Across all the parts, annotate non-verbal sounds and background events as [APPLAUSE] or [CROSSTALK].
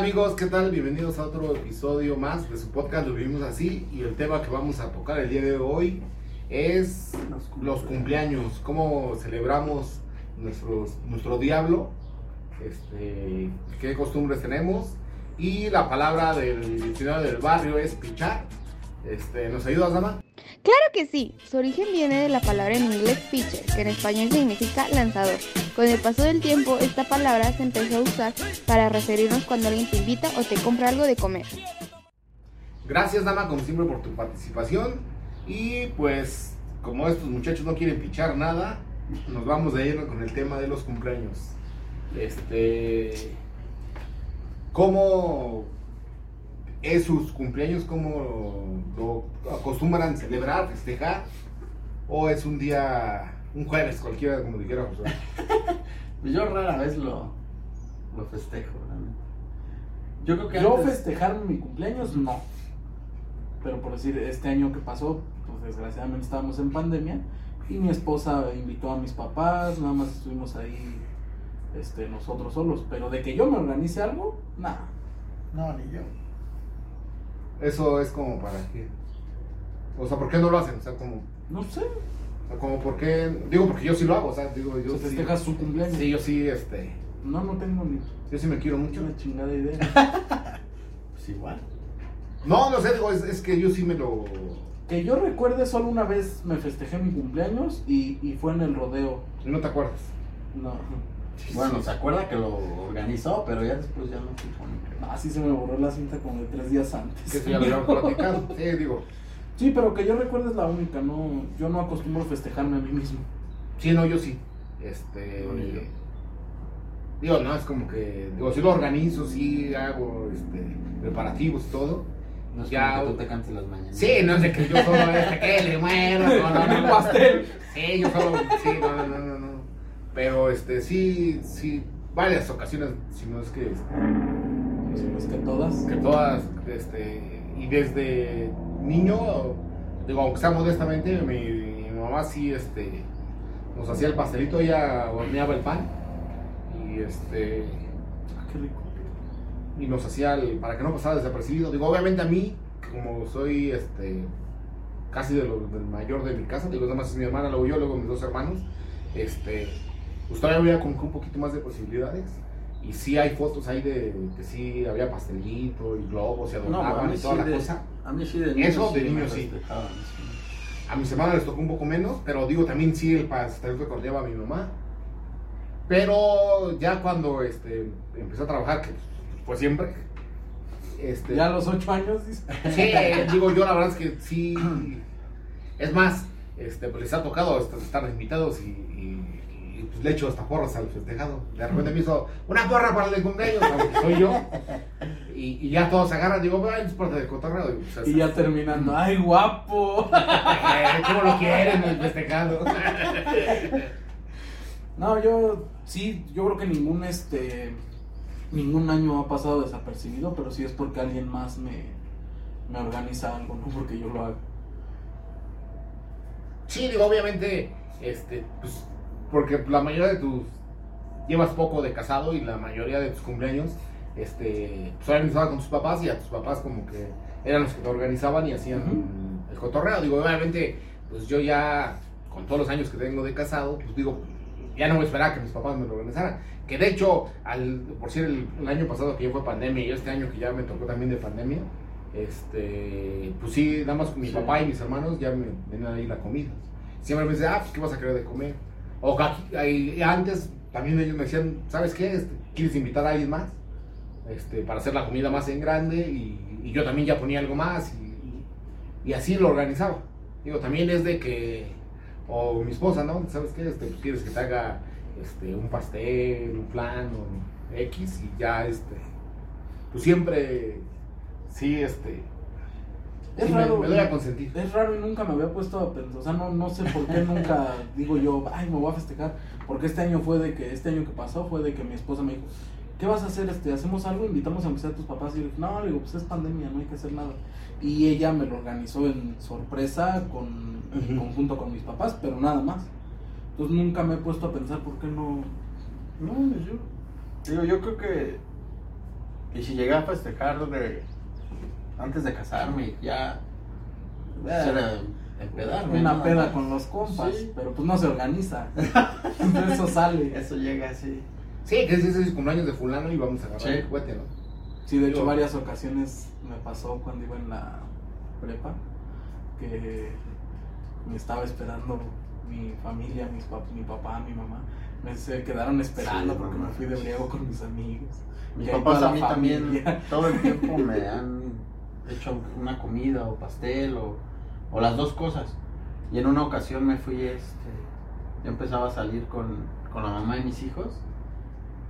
amigos? ¿Qué tal? Bienvenidos a otro episodio más de su podcast Lo Vivimos Así y el tema que vamos a tocar el día de hoy es los cumpleaños, cómo celebramos nuestros, nuestro diablo, este, qué costumbres tenemos y la palabra del diccionario del barrio es pichar. Este, ¿Nos ayudas, Dama? Claro que sí, su origen viene de la palabra en inglés pitcher, que en español significa lanzador. Con el paso del tiempo, esta palabra se empezó a usar para referirnos cuando alguien te invita o te compra algo de comer. Gracias, Dama, como siempre, por tu participación. Y pues, como estos muchachos no quieren pichar nada, nos vamos de lleno con el tema de los cumpleaños. Este. ¿Cómo es sus cumpleaños? ¿Cómo lo acostumbran celebrar, festejar? ¿O es un día, un jueves cualquiera, como dijera José? Pues [LAUGHS] yo rara vez lo, lo festejo, realmente. Yo creo que Yo antes- festejar mi cumpleaños, no. Pero por decir, este año que pasó, pues desgraciadamente estábamos en pandemia y mi esposa invitó a mis papás, nada más estuvimos ahí este, nosotros solos. Pero de que yo me organice algo, nada. No, ni yo. Eso es como para qué. O sea, ¿por qué no lo hacen? O sea, como, No sé, o sea, como por qué. Digo, porque yo sí lo hago, o sea, digo, yo se sí. festeja su cumpleaños. Sí, yo sí, este. No, no tengo ni Yo sí me quiero mucho. una chingada idea. [LAUGHS] Pues igual. No, no sé, digo, es, es que yo sí me lo. que yo recuerde, solo una vez me festejé mi cumpleaños y, y fue en el rodeo. No te acuerdas. No, Bueno, se acuerda que lo organizó, pero ya después ya no ni qué. así se me borró la cinta como de tres días antes. Que eso ya lo habíamos platicado. Sí, digo. Sí, pero que yo recuerde es la única, no, yo no acostumbro festejarme a mí mismo. Sí, no, yo sí. Este. No, ni yo. Digo, no, es como que. Digo, sí lo organizo, sí hago este, preparativos y todo. No es Ya- como que tú te cantes las mañanas. Sí, no es de que yo solo este, que le muero. No, no, no, El [LAUGHS] no. pastel. Sí, yo solo. Sí, no, no, no, no. no. Pero este, sí, sí. Varias ocasiones, si no es que. este, Si no es que todas. que todas, este, y desde niño, digo, aunque sea modestamente, mi, mi mamá sí, este, nos hacía el pastelito, ella horneaba el pan, y este, Ah, qué rico. y nos hacía el, para que no pasara desapercibido, digo, obviamente a mí, como soy, este, casi de lo- del mayor de mi casa, digo, nada más es mi hermana, luego yo, luego mis dos hermanos, este, pues todavía había como que un poquito más de posibilidades, y sí hay fotos ahí de que sí había pastelito y globos y a adornaban y sí toda la de, cosa. a mí sí de niño. Eso de me niño sí. festejaban, sí. A mis hermanos les tocó un poco menos, pero digo, también sí el pastelito que ordeaba mi mamá. Pero ya cuando este, empecé a trabajar, que fue siempre, este, Ya a los ocho años, dice. sí, [LAUGHS] digo yo la verdad es que sí, es más, este, pues les ha tocado est- estar invitados y, y- pues, le echo hasta porras al festejado. De repente me hizo una porra para el de cumpleaños, aunque [LAUGHS] soy yo, y, y ya todos se agarran, digo, "Ay, es parte del cotorreo. Digo, pues, Y ya terminando. ¡Ay, guapo! [LAUGHS] Eh, ¿Cómo lo quieren el festejado? No, yo sí, yo creo que ningún este ningún año ha pasado desapercibido, pero sí es porque alguien más me, me organiza algo, no porque yo lo haga. Sí, digo, obviamente, este, pues, porque la mayoría de tus, llevas poco de casado y la mayoría de tus cumpleaños, este, pues estabas con tus papás y a tus papás como que eran los que te organizaban y hacían el cotorreo. Digo, obviamente, pues yo ya, con todos los años que tengo de casado, pues digo, ya no voy a esperar a que mis papás me lo organizaran. Que de hecho, al, por si el, el año pasado que ya fue pandemia y este año que ya me tocó también de pandemia, este, pues sí, nada más con mi Sí. papá y mis hermanos ya me ven ahí la comida. Siempre me dicen, ah, pues qué vas a querer de comer. O aquí- antes también ellos me decían, ¿sabes qué? Este, ¿Quieres invitar a alguien más? Este, para hacer la comida más en grande y, yo también ya ponía algo más y, y así lo organizaba. Digo, también es de que, o mi esposa, ¿no? ¿Sabes qué? Este, pues quieres que te haga este, un pastel, un plan o X y ya, este, pues siempre, sí, este, Es sí me- raro. me, a consentir. Es raro y nunca me había puesto a pensar, o sea, no, no sé por qué nunca [LAUGHS] digo yo, ay, me voy a festejar, porque este año fue de que, este año que pasó fue de que mi esposa me dijo, ¿qué vas a hacer? Este, ¿Hacemos algo? ¿Invitamos a a tus papás? Y yo dije, no, le digo, pues es pandemia, no hay que hacer nada. Y ella me lo organizó en sorpresa, con, en conjunto con mis papás, pero nada más. Entonces nunca me he puesto a pensar por qué no... No, ni yo. Digo, yo creo que Y si llegué a festejar de, antes de casarme, ya era empedarme. Una ¿no? peda con los compas, Sí. pero pues no se organiza. [LAUGHS] Entonces eso sale. Eso llega así. Sí, que ese es el cumpleaños de fulano y vamos a agarrar Sí. el juguete, ¿no? Sí, de hecho varias ocasiones me pasó cuando iba en la prepa que me estaba esperando mi familia, mis pap- mi papá, mi mamá. Me se quedaron esperando Sí, porque no me fui de briego con mis amigos. Mis papás a mí también familia. todo el tiempo me han hecho una comida o pastel o, o las dos cosas. Y en una ocasión me fui, este, yo empezaba a salir con, con la mamá de mis hijos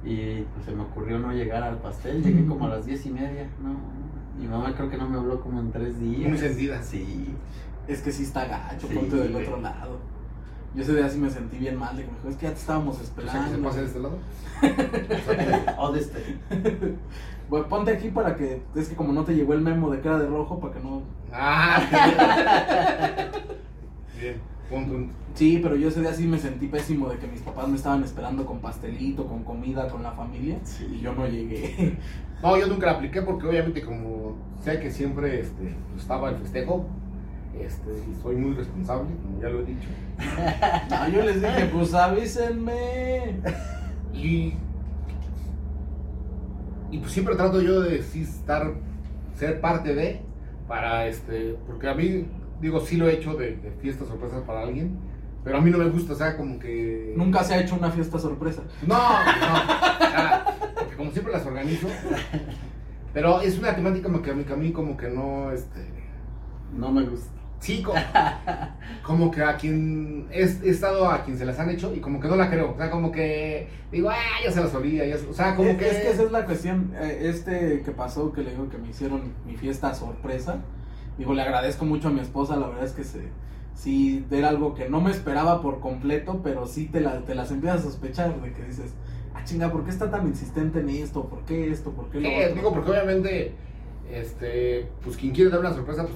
y pues se me ocurrió no llegar al pastel. Llegué como a las diez y media, ¿no? Mi mamá creo que no me habló como en tres días. Muy sentida. Sí. Es que sí está gacho, Sí, del güey. otro lado. Yo ese día sí me sentí bien mal, de que me dijo, es que ya te estábamos O sea, que esperando. se pase de este lado. [LAUGHS] O de este. [LAUGHS] Bueno, ponte aquí para que, es que como no te llegó el memo de cara de rojo, para que no... Ah, [LAUGHS] bien. Punto. un- Sí, pero yo ese día sí me sentí pésimo de que mis papás me estaban esperando con pastelito, con comida, con la familia, Sí. y yo no llegué. No, yo nunca la apliqué porque obviamente como sé que siempre este, estaba el festejo, este, y soy muy responsable, como ya lo he dicho. [LAUGHS] Ah, yo les dije, pues avísenme. Y, y pues siempre trato yo de sí estar, ser parte de, para este, porque a mí, digo, sí lo he hecho de, de fiestas sorpresas para alguien, pero a mí no me gusta, o sea, como que... Nunca se ha hecho una fiesta sorpresa. No, no, porque como siempre las organizo, pero es una temática que a mí, que a mí como que no, este... No me gusta. Sí, co- como, que a quien he, he estado a quien se las han hecho y como que no la creo. O sea, como que digo, ah, ya se las olía. Ya, se-". o sea, como es, que. es que esa es la cuestión. Eh, Este que pasó, que le digo que me hicieron mi fiesta sorpresa. Digo, le agradezco mucho a mi esposa. La verdad es que se, sí era algo que no me esperaba por completo, pero sí te, la, te las empiezas a sospechar de que dices, ah, chinga, ¿por qué está tan insistente en esto? ¿Por qué esto? ¿Por qué lo otro?" digo, porque obviamente, este, pues quien quiere dar una sorpresa, pues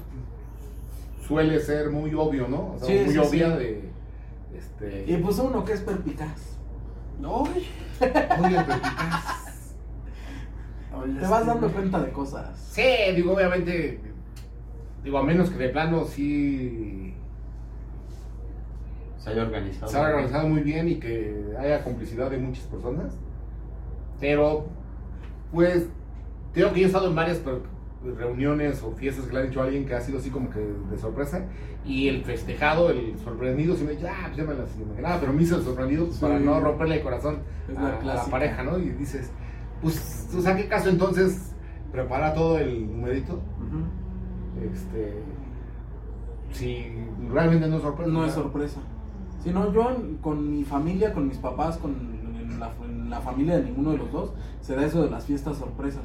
suele ser muy obvio, ¿no? O sea, Sí, muy sí, obvia sí. de. Este. Y pues uno que es perpicaz. No, muy perspicaz. Te vas dando cuenta de cosas. Sí, digo, obviamente. Digo, a menos que de plano sí Se haya organizado. se ha organizado muy bien y que haya complicidad de muchas personas. Pero, pues, creo que yo he estado en varias reuniones o fiestas que le han hecho a alguien que ha sido así como que de sorpresa. Y el festejado, el sorprendido, sí me dice, ah, pues ya me las imaginaba, pero me hizo el sorprendido pues, Sí. para no romperle el corazón a, la a la clásica. pareja, ¿no? Y dices, pues, o sea, ¿qué caso entonces prepara todo el numerito? Este. Si realmente no es sorpresa. No es sorpresa. Si no, yo con mi familia, con mis papás, con la, la familia de ninguno de los dos, se da eso de las fiestas sorpresas.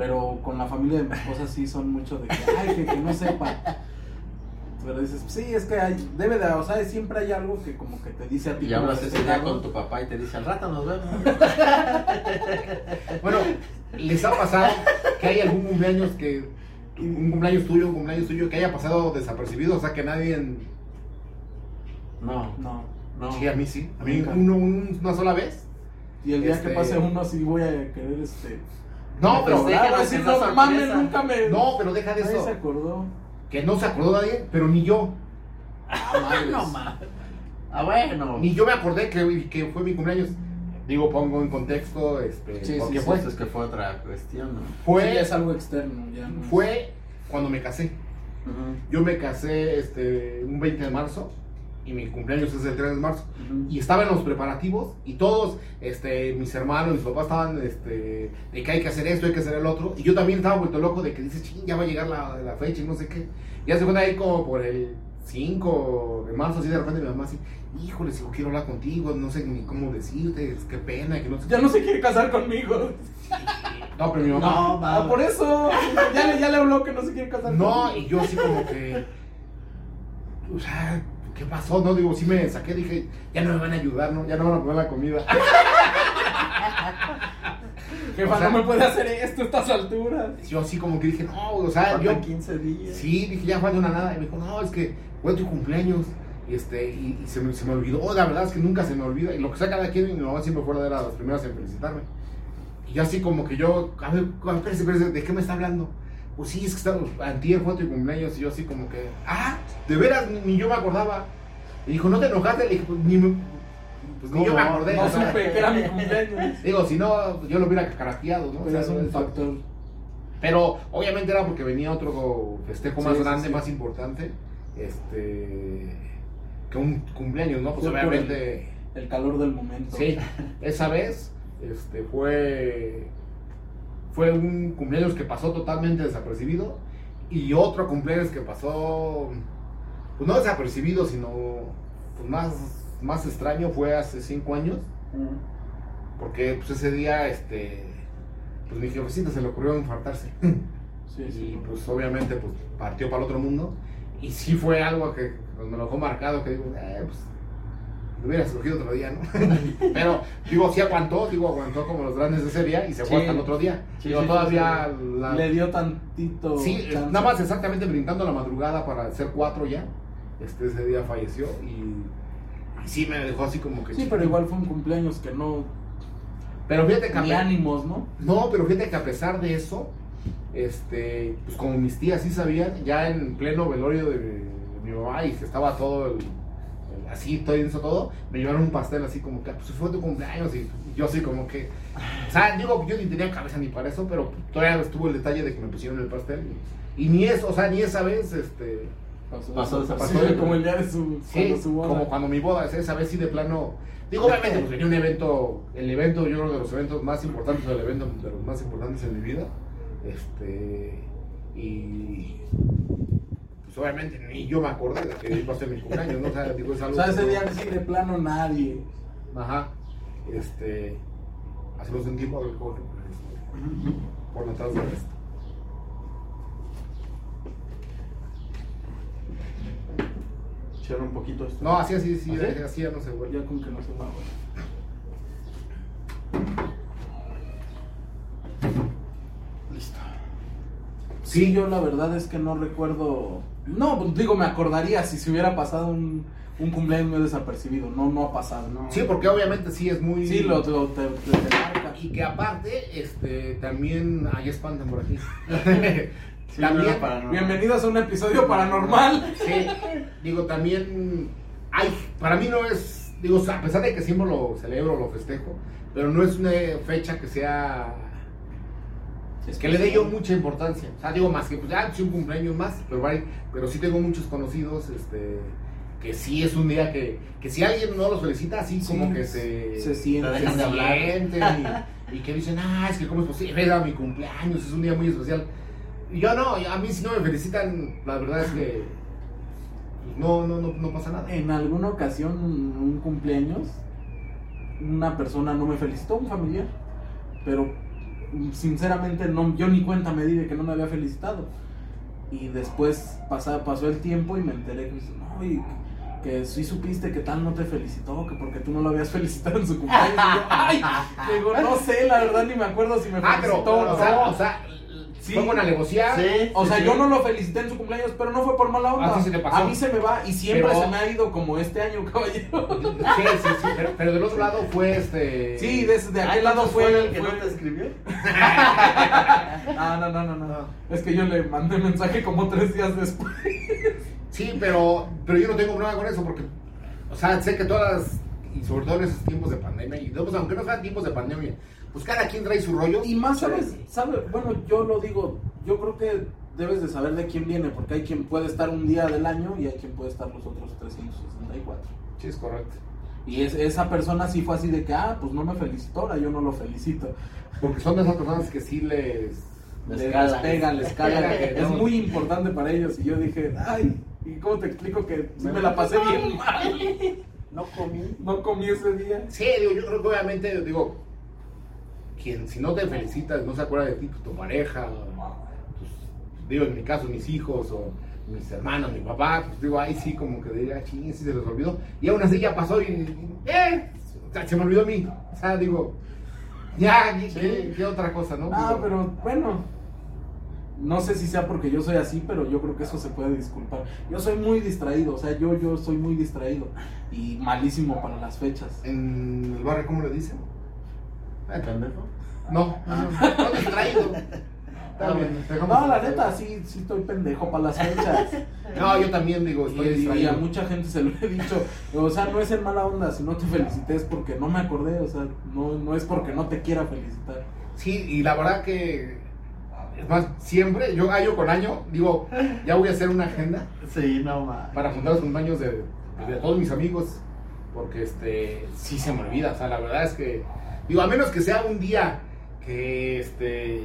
Pero con la familia de mi esposa sí son mucho de que, ay, que, que no sepa. Pero dices, sí, es que hay, debe de, o sea, siempre hay algo que como que te dice a ti. Y hablas ese día con tu papá y te dice, al rato nos vemos. [LAUGHS] Bueno, ¿les ha pasado que hay algún cumpleaños que. Un cumpleaños tuyo, un cumpleaños tuyo que haya pasado desapercibido? O sea, que nadie. en- No, No. no. Sí, a mí sí. A mí uno, un- una sola vez. Y el día Este- que pase uno sí voy a querer este. No, pero. Ahora déjalo sí, que no mames, nunca me. No, pero deja de Nadie eso. se acordó. Que no se acordó nadie, pero ni yo. Ah, [LAUGHS] madres. no mames. Ah, bueno. Ni yo me acordé que, que fue mi cumpleaños. Digo, pongo en contexto, este, Sí, porque sí, fue. Pues es que fue otra cuestión, ¿no? Fue, Sí, es algo externo, ya no fue cuando me casé. Yo me casé este, un 20 de marzo y mi cumpleaños es el 3 de marzo. Y estaba en los preparativos y todos, este, mis hermanos, mis papás estaban este, de que hay que hacer esto, hay que hacer el otro. Y yo también estaba vuelto loco de que dice, ching, ya va a llegar la, la fecha y no sé qué. Y hace cuenta ahí como por el 5 de marzo, así de repente mi mamá así, híjole, si quiero hablar contigo, no sé ni cómo decirte, qué pena, que no sé Ya no se quiere casar conmigo. No, pero mi mamá... No, va. por eso. Ya le, ya le habló que no se quiere casar No, conmigo. y yo así como que. O sea, ¿qué pasó? No, digo, sí me saqué, dije, ya no me van a ayudar, ¿no? Ya no van a poner la comida. [LAUGHS] Jefa, o sea- no me puede hacer esto a estas alturas. Yo así como que dije, no, o sea, yo. Faltan 15 días. Sí, dije, ya falta una nada. Y me dijo, no, es que fue tu cumpleaños. Y, este, y, y se, me, se me olvidó. Oh, la verdad es que nunca se me olvida. Y lo que sea cada quien, mi mamá siempre fue de las primeras en felicitarme. Y yo así como que yo, a ver, a ver, espérese, espérese, ¿de qué me está hablando? Pues sí, es que está, antier fue tu cumpleaños y yo así como que, ah, de veras, ni, yo me acordaba. Y dijo, ¿no te enojaste? Le dije, pues ni, me- pues, ni yo me acordé. No o supe que era mi cumpleaños. Digo, si no, yo lo hubiera carateado, ¿no? O Pero sea, es un factor. Pero obviamente era porque venía otro festejo más Sí, grande, sí. más importante, este, que un cumpleaños, ¿no? Pues Fue obviamente, El calor del momento. sí, esa vez, este, fue, fue un cumpleaños que pasó totalmente desapercibido y otro cumpleaños que pasó, pues no desapercibido, sino pues, más, más extraño fue hace cinco años, porque pues ese día, este, pues mi jefecita se le ocurrió infartarse. [LAUGHS] Sí, Y pues obviamente pues partió para el otro mundo. Y sí fue algo que pues, me lo dejó marcado, que digo, eh, pues lo hubiera surgido otro día, ¿no? [LAUGHS] Pero digo, sí aguantó, digo, aguantó como los grandes de ese día y se fue Sí. hasta el otro día. Sí, digo, sí, todavía la... Le dio tantito. Sí, chance. nada más exactamente brincando la madrugada para ser cuatro ya. Este, ese día falleció y, y sí me dejó así como que... Sí, pero igual fue un cumpleaños que no. Pero fíjate que... a Ni ánimos, ¿no? No, pero fíjate que a pesar de eso, este, pues como mis tías sí sabían, ya en pleno velorio de, de mi mamá y que estaba todo el, el- así, todo eso todo, me llevaron un pastel así como que, pues fue tu cumpleaños y yo así como que, o sea, digo, yo ni tenía cabeza ni para eso, pero todavía estuvo el detalle de que me pusieron el pastel y, y ni eso, o sea, ni esa vez, este, Pasó, Pasó pasó, desapercibido. como el día de su, sí, cuando su boda. como cuando mi boda, esa vez sí de plano, digo, obviamente, pues venía un evento, el evento, yo creo de los eventos más importantes, o el evento de los más importantes en mi vida, este, y pues obviamente ni yo me acordé de que iba a ser mi cumpleaños, ¿no? O sea, digo, es O algo... sea, ese día sí de plano nadie. Ajá, este, hacemos un tiempo, a ver cómo- por detrás un poquito esto. No, así, así, sí, ¿Así? así ya no se vuelve. Ya con que no se va. Listo. Sí, yo la verdad es que no recuerdo. No, pues, digo, me acordaría si se hubiera pasado un, un cumpleaños desapercibido. No, no ha pasado. No. Sí, porque obviamente sí es muy... Sí, lo, lo- te, te- te marca. Y que aparte, este, también, ahí espantan por aquí. [LAUGHS] Sí, también, no era paranormal. Bienvenidos a un episodio paranormal. sí, digo, también, hay, para mí no es, digo, a pesar de que siempre lo celebro, lo festejo, pero no es una fecha que sea, que le dé yo mucha importancia. O sea, digo, más que, pues ya, sí, un cumpleaños más, pero, hay- pero sí tengo muchos conocidos, este, que sí es un día que, que si alguien no los felicita, así Sí, como que se... se sienten y, y que dicen, ah, es que cómo es posible, era mi cumpleaños, es un día muy especial. Yo no, a mí si no me felicitan, la verdad es que pues, no, no, no, no pasa nada. En alguna ocasión, un un cumpleaños, una persona no me felicitó, un familiar, pero sinceramente no, yo ni cuenta me di de que no me había felicitado. Y después pasa, pasó el tiempo y me enteré que, dice, no, y que sí supiste que tal no te felicitó, que porque tú no lo habías [LAUGHS] felicitado en su cumpleaños. Y yo, ay, [LAUGHS] digo, no sé, la verdad ni me acuerdo si me Ah, felicitó pero, o no. o sea, o sea, Sí. fue buena negociar. Sí, O sea, sí, yo no lo felicité en su cumpleaños, pero no fue por mala onda. A ti se te pasó. A mí se me va y siempre Pero- se me ha ido como este año, [LAUGHS] caballero. Sí, sí, sí, pero, pero del otro lado fue este. Sí, de, de Ah, aquel lado entonces fue el que fue- no te escribió. [LAUGHS] Ah, no, no, no, no. Es que yo le mandé mensaje como tres días después. Sí, pero, pero yo no tengo problema con eso porque, o sea, sé que todas, y sobre todo en esos tiempos de pandemia, y pues, aunque no sean tiempos de pandemia, pues cada quien trae su rollo. Y más, ¿sabes? ¿Sabe? Bueno, yo lo digo, yo creo que debes de saber de quién viene, porque hay quien puede estar un día del año y hay quien puede estar los otros 364. Sí, es correcto. Y es, esa persona sí fue así de que, ah, pues no me felicitó, ahora yo no lo felicito. Porque son de esas personas que sí les. Les Les cala. pega, les pega, es muy importante para ellos. Y yo dije, ay, ¿y cómo te explico que sí me la pasé bien mal? No comí. No comí ese día. Sí, digo, yo creo que obviamente, digo, quien si no te felicitas, no se acuerda de ti, pues, tu pareja, pues, digo, en mi caso, mis hijos o mis hermanos, mi papá, pues digo, ay, sí, como que diría, ching, sí se les olvidó. Y aún así ya pasó y, eh, se me olvidó a mí. O sea, digo, ya, ¿qué, qué- qué otra cosa, no? Ah, Digo, pero bueno. No sé si sea porque yo soy así, pero yo creo que eso se puede disculpar. Yo soy muy distraído, o sea, yo, yo soy muy distraído y malísimo para las fechas. En el barrio, ¿cómo le dicen? ¿Pendejo? No, no, no, no distraído. No, la neta, sí, sí estoy pendejo para las fechas. No, yo también digo, Y, estoy y a distraído. mucha gente se lo he dicho. O sea, no es en mala onda, si no te felicité es porque no me acordé. O sea, no, no es porque no te quiera felicitar. Sí, y la verdad que, es más, siempre, yo año con año, digo, ya voy a hacer una agenda Sí, no más. para juntar los cumpleaños de, de todos mis amigos, porque este, sí se me olvida, o sea, la verdad es que, digo, a menos que sea un día que, este,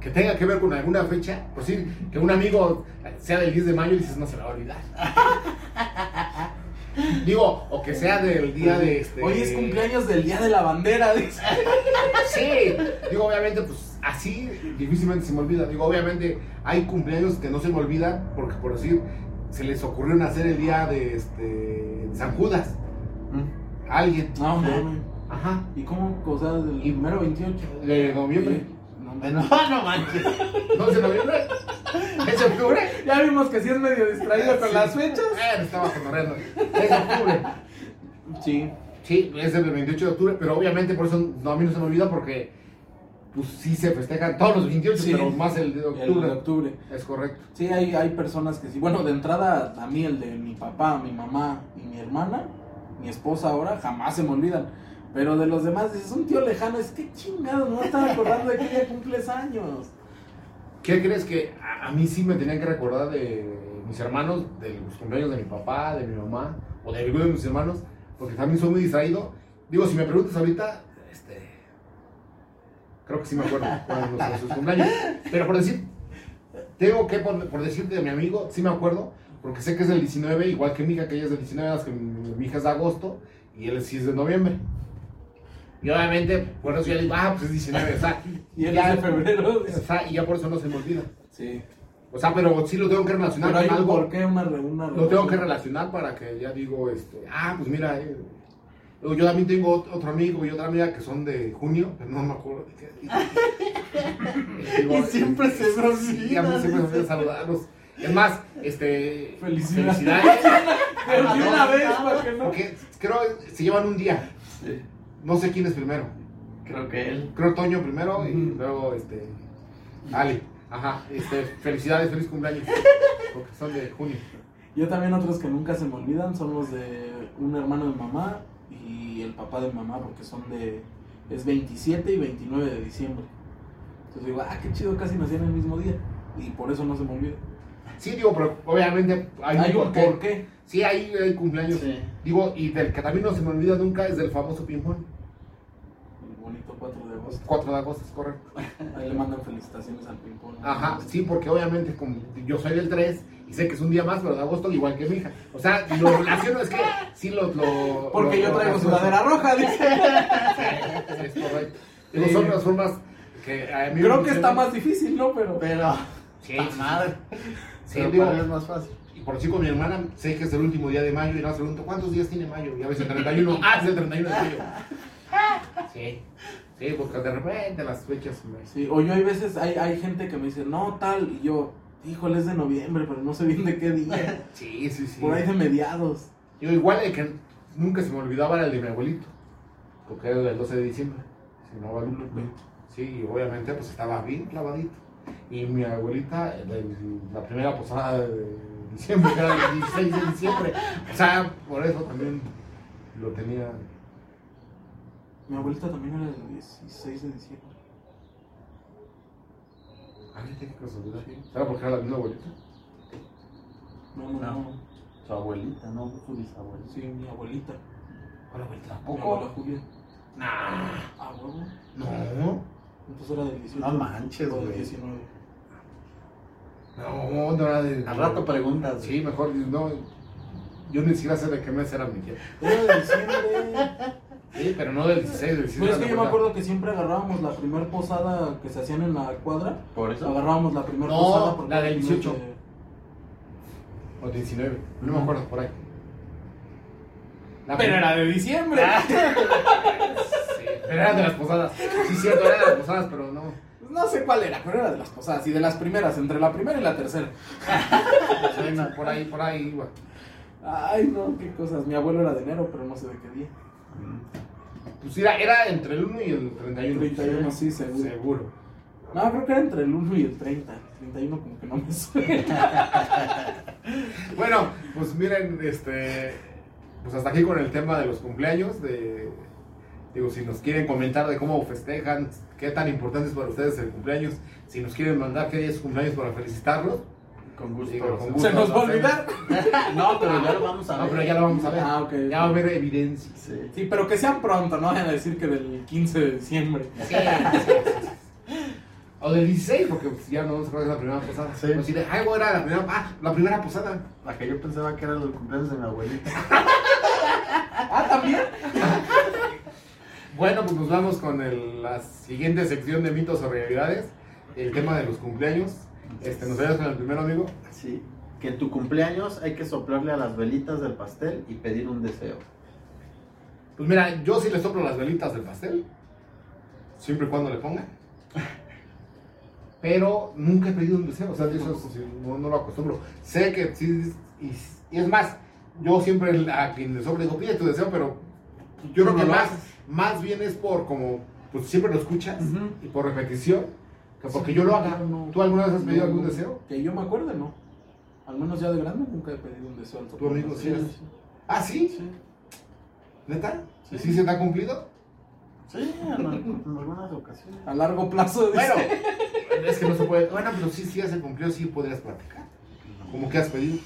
que tenga que ver con alguna fecha, por decir, que un amigo sea del 10 de mayo y dices, no se me va a olvidar. [LAUGHS] Digo, o que sea del día de este. Hoy es cumpleaños del día de la bandera, dice. [LAUGHS] Sí, digo, obviamente, pues así difícilmente se me olvida. Digo, obviamente hay cumpleaños que no se me olvidan porque, por decir, se les ocurrió nacer el día de este San Judas. Mm. a alguien. No, mames. Ajá. ¿Y cómo? O sea, del Y- primero 28. De noviembre. No, No, [LAUGHS] no manches. ¿No es de noviembre? ¿Es octubre? Ya vimos que sí es medio distraído con las fechas. Eh, me estaba cotorreando. Es octubre. Sí. Sí, es del 28 de octubre, pero obviamente por eso no, a mí no se me olvida porque pues sí se festejan todos los 28, Sí. pero más el de El octubre. de octubre. Es correcto. Sí, hay, hay personas que sí. Bueno, de entrada, a mí el de mi papá, mi mamá y mi hermana, mi esposa ahora, jamás se me olvidan. Pero de los demás, dices, un tío lejano, es que chingado, no estaba acordando de que ya cumples años. ¿Qué crees que a, a mí sí me tenían que recordar de mis hermanos, de los cumpleaños de mi papá, de mi mamá, o de alguno de mis hermanos? Porque también soy muy distraído. Digo, si me preguntas ahorita, este. Creo que sí me acuerdo [LAUGHS] cuando los- sus cumpleaños. Pero por decir, tengo que, por, por decirte de mi amigo, sí me acuerdo, porque sé que es del 19, igual que mi hija, que ella es del 19, más que mi, mi hija es de agosto, y él sí es de noviembre. Y obviamente, por eso ya digo, ah, pues es 19, o sea, [LAUGHS] Y él ya- de febrero. o sea, y ya por eso no se me olvida. Sí. O sea, pero sí lo tengo que relacionar Pero con algo. porqué, una, re- una Lo tengo que relacionar para que ya digo, este, ah, pues mira, eh, yo también tengo ot- otro amigo y otra amiga que son de junio, pero [LAUGHS] no me acuerdo de qué. [LAUGHS] Digo, Y siempre se olvida. Sí, a mí siempre se olvida saludarlos. Es más, este, Felicidades. felicidades, Pero de una vez, para que no. porque creo que se llevan un día. Sí, No sé quién es primero. creo que él. Creo Toño primero y luego este Ali. Ajá, este, felicidades, feliz cumpleaños. Porque son de junio. Yo también otros que nunca se me olvidan son los de un hermano de mamá y el papá de mamá porque son de es 27 y 29 de diciembre. Entonces digo, ah, qué chido, casi nací en el mismo día y por eso no se me olvida. Sí, digo, pero obviamente hay, Hay, un porqué. porqué. Sí, hay, hay cumpleaños. Sí. Digo, y del que también no se me olvida nunca es del famoso ping-pong. El bonito 4 de agosto. 4 de agosto, es correcto. [LAUGHS] Ahí le mandan felicitaciones al ping pong. Ajá, sí, porque obviamente como yo soy del 3 y sé que es un día más, pero de agosto igual que mi hija. O sea, lo relaciono es que sí lo... lo Porque lo- yo traigo sudadera roja, dice. Sí, es correcto. Digo, Sí. son las formas que a mí me Creo que está más difícil, ¿no? Pero Pero. Sí, ¡ta madre! Sí, Pero digo, es más fácil. Y por decir con mi hermana, sé que es el último día de mayo y se pregunto, ¿cuántos días tiene mayo? Y a veces el 31, [LAUGHS] ah, es el 31 de mayo. Sí, sí, porque de repente las fechas me... Sí, o yo hay veces, hay, hay gente que me dice, no, tal, y yo, híjole, es de noviembre, pero no sé bien de qué día. [LAUGHS] Sí, sí, sí. Por ahí de mediados. Yo igual el que nunca se me olvidaba era el de mi abuelito, porque era el 12 de diciembre, si no Guadalupe. Sí, y obviamente pues estaba bien clavadito. Y mi abuelita, el- la primera posada de diciembre, que era el 16 de diciembre. O sea, por eso también lo tenía... Mi abuelita también era el 16 de diciembre. Ay, qué casualidad. ¿Sabes por qué era la misma abuelita? No, no, No. Su abuelita, no su bisabuelita. Sí, mi abuelita. ¿Cuál abuelita? Mi abuela Julia. Nah, Ah, huevo. no. Entonces era del 18. No manches, o del güey. 19. No, no era de... Al rato preguntas. Sí, mejor, no. Yo ni siquiera sé de qué mes era mi tía. Era de diciembre. [LAUGHS] Sí, pero no del 16, del 16. Pues es que yo me acuerdo que siempre agarrábamos la primer posada que se hacían en la cuadra. Por eso. Agarrábamos la primer No, posada. porque la del era el 18. de- O 19, no me acuerdo por ahí. La Pero era de diciembre. [LAUGHS] Sí, pero era de las posadas. Sí, cierto, era de las posadas, pero no. No sé cuál era, pero era de las posadas. Y de las primeras, entre la primera y la tercera. [LAUGHS] Sí, por ahí, por ahí iba. Ay, no, qué cosas. Mi abuelo era de enero, pero no sé de qué día. Pues era, era entre el 1 y el 31. 31, sí, seguro. Seguro. No, creo que era entre el 1 y el 30. 31 como que no me suena. [LAUGHS] Bueno, pues miren, este. Pues hasta aquí con el tema de los cumpleaños. De, digo, si nos quieren comentar de cómo festejan, qué tan importante es para ustedes el cumpleaños, si nos quieren mandar qué día es su cumpleaños para felicitarlos. Con gusto. Digo, con gusto. ¿Se nos va a olvidar? [LAUGHS] No, pero ya lo vamos a ver. No, pero ya lo vamos a ver. Ah, ok. Ya va a haber evidencia. Sí. Sí, pero que sean pronto, no vayan a decir que del 15 de diciembre. Sí, sí, sí, sí. O del 16, porque pues, ya no se acuerda de la primera posada. Sí. Pues, si de, ay, bueno, era la primera, ah, la primera posada. La que yo pensaba que era el cumpleaños de mi abuelita. [LAUGHS] Ah, también. Bueno, pues nos vamos con el- la siguiente sección de mitos o realidades. El tema de los cumpleaños. Este, nos vemos con el primero, amigo. Sí. Que en tu cumpleaños hay que soplarle a las velitas del pastel y pedir un deseo. Pues mira, yo sí le soplo las velitas del pastel. Siempre y cuando le pongan. [LAUGHS] Pero nunca he pedido un deseo. O sea, eso no, no lo acostumbro. Sé que sí. Y, y es más, yo siempre a quien le soplo digo, pide tu deseo, pero yo creo No que lo más, más bien es por como, pues siempre lo escuchas y por repetición, que porque yo lo haga. No. ¿Tú alguna vez has pedido No, algún deseo? Que yo me acuerde, ¿no. Al menos ya de grande nunca he pedido un deseo al ¿Tu amigo sí? Sí, Ah, sí, sí. neta. ¿Y Sí. sí se te ha cumplido? Sí, en algunas ocasiones. A largo plazo, dice. Bueno, es que no se puede. Bueno, pero sí, sí, ya se cumplió, sí podrías platicar. ¿Cómo que has pedido?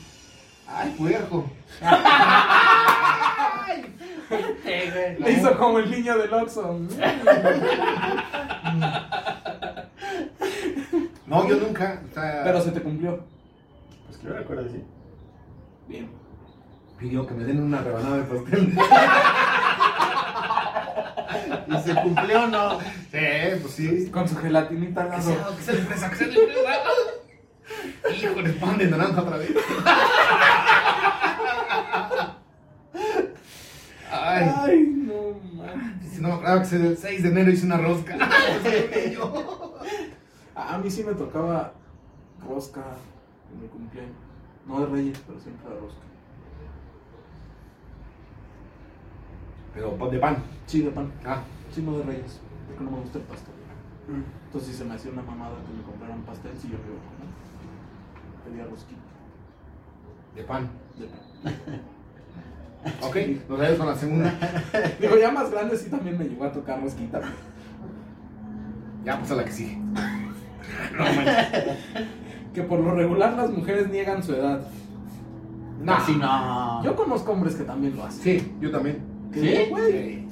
Ay, puerco. Le hizo como el niño del Oxxo. [LAUGHS] No, yo nunca. o sea, Pero se te cumplió. Pues que yo recuerdo, sí. Bien. pidió que me den una rebanada de pastel. [LAUGHS] ¿Y se cumplió o no? Sí, pues sí. Con su gelatinita al lado. sea, que sea de fresa, que sea de fresa. Híjole, pan de naranja otra vez. Ay, Ay, no mames. si no me acuerdo que el 6 de enero hice una rosca. [LAUGHS] A a mí sí me tocaba rosca en mi cumpleaños. No de Reyes, pero siempre de rosca. Pero pan de pan. Sí, de pan. Ah, Sí, no de Reyes. Porque no me gusta el pastel. Entonces, si se me hacía una mamada que me compraran pastel, si yo me iba a comer. Pedía rosquita de pan. de pan. [LAUGHS] Ok, nos vemos con la segunda. [LAUGHS] Digo, ya más grande sí también me llegó a tocar rosquita. Ya, pues a la que sigue. No. Que por lo regular las mujeres niegan su edad. No. Casi no. Yo conozco hombres que también lo hacen. Sí, yo también. ¿Sí? güey,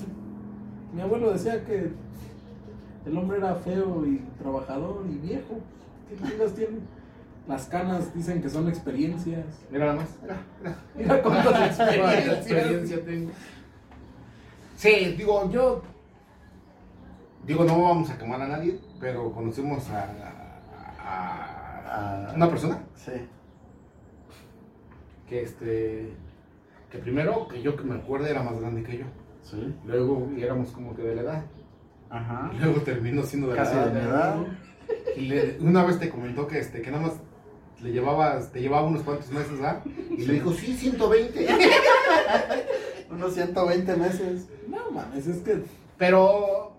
Mi abuelo decía que el hombre era feo y trabajador y viejo. ¿Qué chingas tiene? Las canas dicen que son experiencias. Mira nada más. Mira, mira. Mira cuántas [LAUGHS] experiencias. experiencia tengo. Sí, digo, yo. Digo, no vamos a quemar a nadie, pero conocemos a, a- a una persona Sí. que este. Que primero, que yo que me acuerde, era más grande que yo. Sí. Luego éramos como que de la edad. Ajá. Y luego terminó siendo de Casi la de mi edad. Y le- una vez te comentó que este, que nada más le llevabas, te llevaba unos cuantos meses, ¿ah? Y le dijo, sí, 120. [LAUGHS] Unos 120 meses. No mames, es que Pero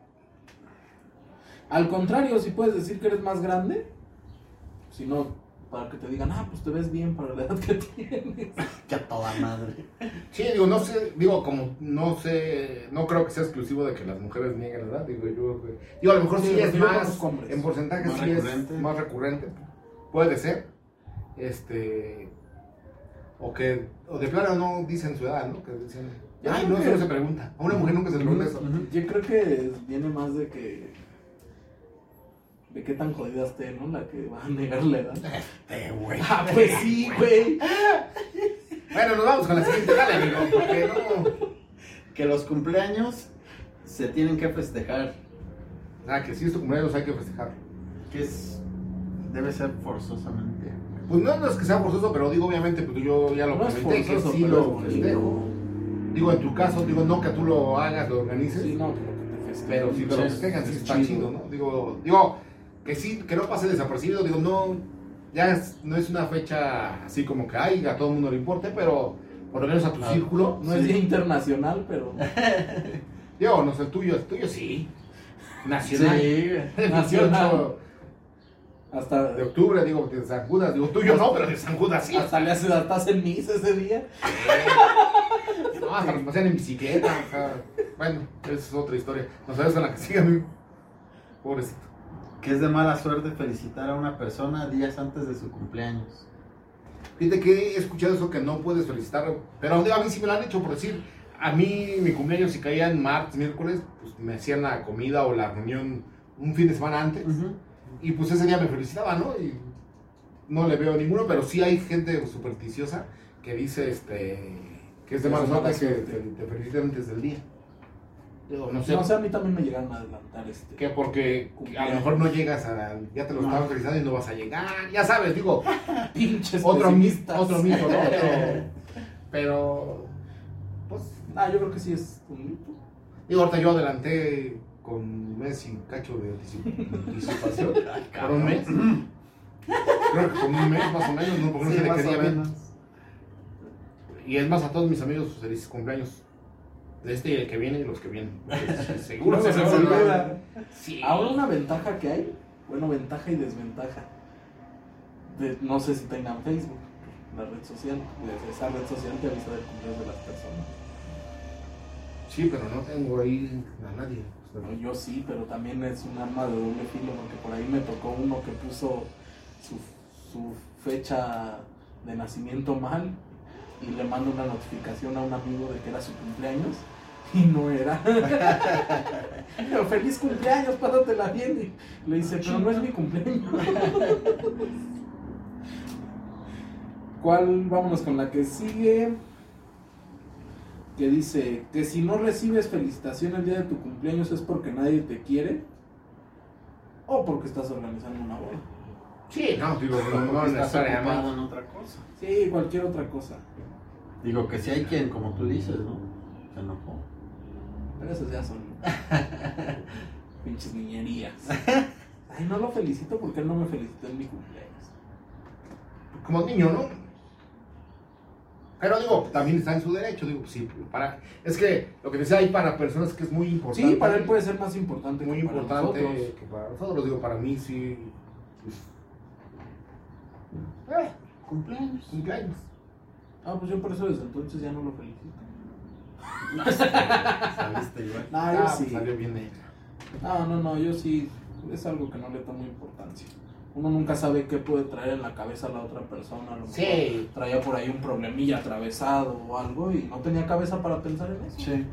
al contrario, si puedes decir que eres más grande, si no, para que te digan, ah, pues te ves bien para la edad que tienes. [LAUGHS] Que a toda madre. Sí, digo, no sé, digo, como no sé, no creo que sea exclusivo de que las mujeres nieguen la edad, digo, yo, digo, a lo mejor sí, Sí, es más, en porcentaje Más sí recurrente. es más recurrente, puede ser, este, o que, o de plano no dicen su edad, ¿no? Que dicen, ay, no, que- eso no se pregunta, a una mujer nunca se le pregunta eso. Yo creo que viene más de que. De qué tan jodida esté, ¿no? La que va a negar la edad. Eh, güey. Ah, pues sí, güey. Bueno, nos vamos con la siguiente, dale, amigo, porque no, Que los cumpleaños se tienen que festejar. ah, que si es tu cumpleaños hay que festejarlo. Que es. Debe ser forzosamente. Pues no, no es que sea forzoso, pero digo, obviamente, pues yo ya lo No es comenté, que forzoso, sí pero lo es festejo. Digo, en tu caso, digo, no que tú lo hagas, lo organices, Sí, no, pero que te festejen. pero si te lo Sí, festejan, sí es está chido, ¿no? Digo, digo, que sí, que no pase desapercibido, digo, no, ya es- no es una fecha así como que, ay, a todo el mundo le importe, pero por lo menos a tu círculo, No es día internacional, pero. [LAUGHS] Digo, no sé el tuyo, el tuyo sí. Nacional. Sí, [LAUGHS] El Nacional. 28 Hasta, de octubre, digo, de San Judas. Digo, tuyo no, pero de San Judas sí. hasta le hace hasta hacen misa ese día. No, hasta nos pasean en bicicleta. O sea, bueno, esa es otra historia. No sabes con la que sigue a mí. Pobrecito. Que es de mala suerte felicitar a una persona días antes de su cumpleaños. Fíjate que he escuchado eso que no puedes felicitar, pero a mí sí me lo han hecho por decir, a mí mi cumpleaños si caía en martes, miércoles, pues me hacían la comida o la reunión un fin de semana antes y pues ese día me felicitaba, ¿no? Y no le veo ninguno, pero sí hay gente supersticiosa que dice este que es de mala suerte que te, te felicitan antes del día. Digo, no sé, No sé, a mí también me llegaron a adelantar este. que porque a lo mejor no llegas a, ya te lo No. estaban felicitando y no vas a llegar, ya sabes, digo, [LAUGHS] Pinches otro, mi- pesimistas. otro mito, ¿no? Pero, [LAUGHS] pero, pues, Ah, yo creo que sí es un mito. digo, ahorita yo adelanté con un mes y cacho de anticip- anticipación, [LAUGHS] por un mes. Creo que con un mes más o menos, no, porque no Sí, sé de qué día. Y es más a todos mis amigos, felices cumpleaños. De este y el que viene y los que vienen. [LAUGHS] Porque Seguro No se olvida. Sí. Ahora una ventaja que hay, bueno, ventaja y desventaja. De- no sé si tengan Facebook, la red social. de Esa red social te avisa del cumpleaños de las personas. Sí, pero no tengo ahí a nadie. O sea, No, yo sí, pero también es un arma de doble filo, porque por ahí me tocó uno que puso su, su fecha de nacimiento mal y le manda una notificación a un amigo de que era su cumpleaños y no era. [LAUGHS] Pero feliz cumpleaños, pásatela bien. Y le dice, pero no es mi cumpleaños. [LAUGHS] ¿Cuál? Vámonos con la que sigue. Que dice que si no recibes felicitación el día de tu cumpleaños es porque nadie te quiere o porque estás organizando una boda. Sí, no, digo, no, no ocupado necesariamente. en otra cosa. Sí, cualquier otra cosa. Digo que si hay quien, como tú dices, ¿no? Se enojó. Pero esas ya son [LAUGHS] pinches niñerías. Ay, no lo felicito porque él no me felicitó en mi cumpleaños. Como niño, ¿no? Pero digo, también está en su derecho, digo, sí, para, es que lo que decía hay para personas que es muy importante. Sí, para él puede ser más importante muy que para importante nosotros. que para nosotros, digo, para mí sí, pues, eh, Cumpleaños. cumpleaños. Ah, pues yo por eso desde entonces ya no lo felicito. Saliste igual. No, yo Ah, sí. pues, salió bien hecho. No, no, no, yo sí. Es algo que no le tomo importancia. Uno nunca sabe qué puede traer en la cabeza a la otra persona. A lo mejor Sí. traía por ahí un problemilla atravesado o algo y no tenía cabeza para pensar en eso. Sí.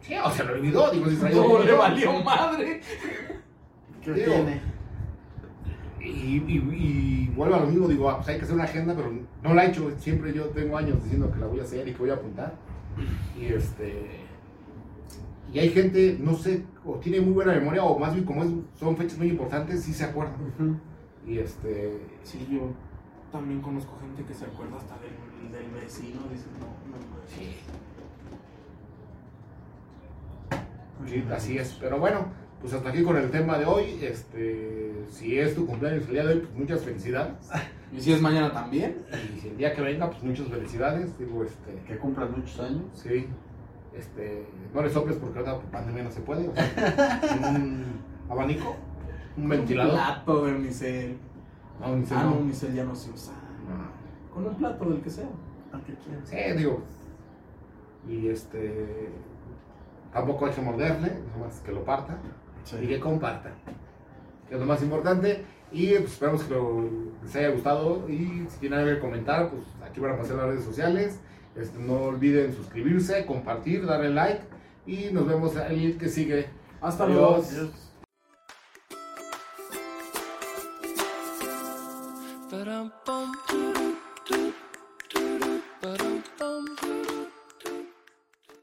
Sí, o se lo olvidó, digo, si traía [LAUGHS] No, le valió madre. ¿Qué Digo, tiene? Y, y, y vuelvo a lo mismo, digo, ah, pues hay que hacer una agenda, pero no la he hecho. Siempre yo tengo años diciendo que la voy a hacer y que voy a apuntar. Y este. Y hay gente, no sé, o tiene muy buena memoria, o más bien como es, son fechas muy importantes, sí se acuerdan. Y este. Sí, yo también conozco gente que se acuerda hasta del, del vecino. Dice, no, no, no. Sí. Sí, así es. Pero bueno, pues hasta aquí con el tema de hoy. Este, si es tu cumpleaños el día de hoy, pues muchas felicidades. Y si es mañana también. Y si el día que venga, pues muchas felicidades. Digo, este. Que cumplas muchos años. Sí. Este, no le soples porque ahora por pandemia no se puede. o sea, [LAUGHS] un abanico, un ventilador. Un plato de unicel. No, ni se- Ah, no, unicel ya no se usa. No. Con un plato del que sea. ¿A qué quieres? Sí, digo. Y este. Tampoco hay que morderle, nomás que lo parta y que comparta. Que es lo más importante. Y pues, esperamos que lo- les haya gustado. Y si tienen algo que comentar, pues aquí van a pasar las redes sociales. Este, no olviden suscribirse, compartir, darle like. Y nos vemos el que sigue. Hasta Adiós. luego.